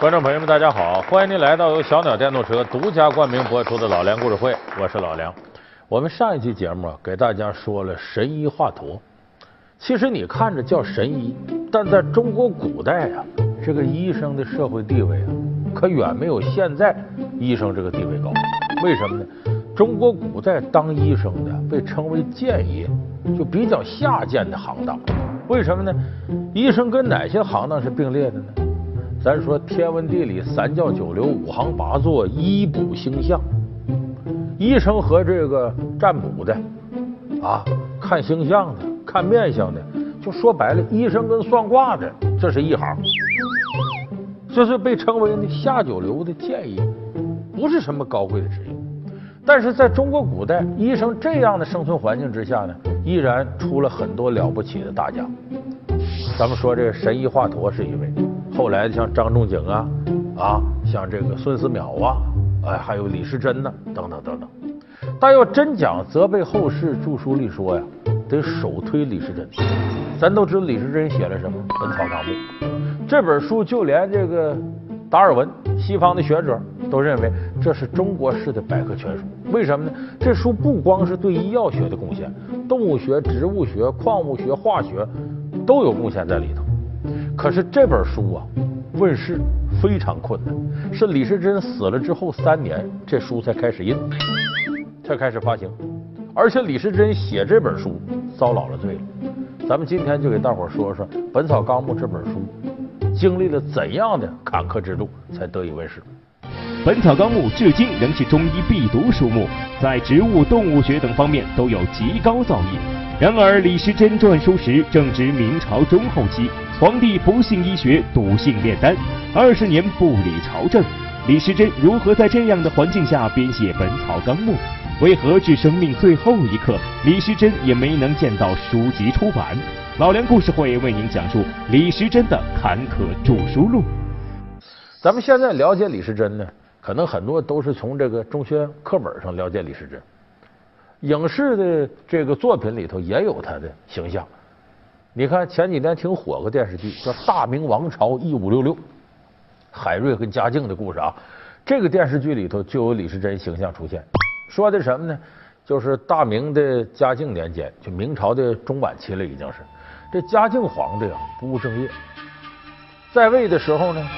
观众朋友们，大家好！欢迎您来到由小鸟电动车独家冠名播出的《老梁故事会》，我是老梁。我们上一期节目啊，给大家说了神医华佗。其实你看着叫神医，但在中国古代啊，这个医生的社会地位啊，可远没有现在医生这个地位高。为什么呢？中国古代当医生的被称为贱业，就比较下贱的行当。为什么呢？医生跟哪些行当是并列的呢？咱说天文地理三教九流五行八作医卜星象，医生和这个占卜的啊，看星象的、看面相的，就说白了，医生跟算卦的这是一行，这是被称为呢下九流的建议，不是什么高贵的职业。但是在中国古代，医生这样的生存环境之下呢，依然出了很多了不起的大家。咱们说这神医华佗是一位，后来像张仲景啊，啊，像这个孙思邈啊，哎，还有李时珍呢，等等等等。但要真讲责备后世著书立说呀，得首推李时珍。咱都知道李时珍写了什么《本草纲目》这本书，就连这个达尔文，西方的学者都认为这是中国式的百科全书。为什么呢？这书不光是对医药学的贡献，动物学、植物学、矿物学、化学都有贡献在里头。可是这本书啊，问世非常困难，是李时珍死了之后三年，这书才开始印，才开始发行。而且李时珍写这本书遭老了罪了。咱们今天就给大伙说说《本草纲目》这本书经历了怎样的坎坷之路才得以问世。《本草纲目》至今仍是中医必读书目，在植物、动物学等方面都有极高造诣。然而，李时珍撰书时正值明朝中后期，皇帝不信医学，笃信炼丹，二十年不理朝政。李时珍如何在这样的环境下编写《本草纲目》？为何至生命最后一刻，李时珍也没能见到书籍出版？老梁故事会为您讲述李时珍的坎坷著书路。咱们现在了解李时珍呢，可能很多都是从这个中学课本上了解李时珍，影视的这个作品里头也有他的形象。你看前几年挺火个电视剧叫《大明王朝一五六六》，海瑞跟嘉靖的故事啊。这个电视剧里头就有李时珍形象出现，说的什么呢？就是大明的嘉靖年间，就明朝的中晚期了，已经是这嘉靖皇帝啊不务正业，在位的时候呢。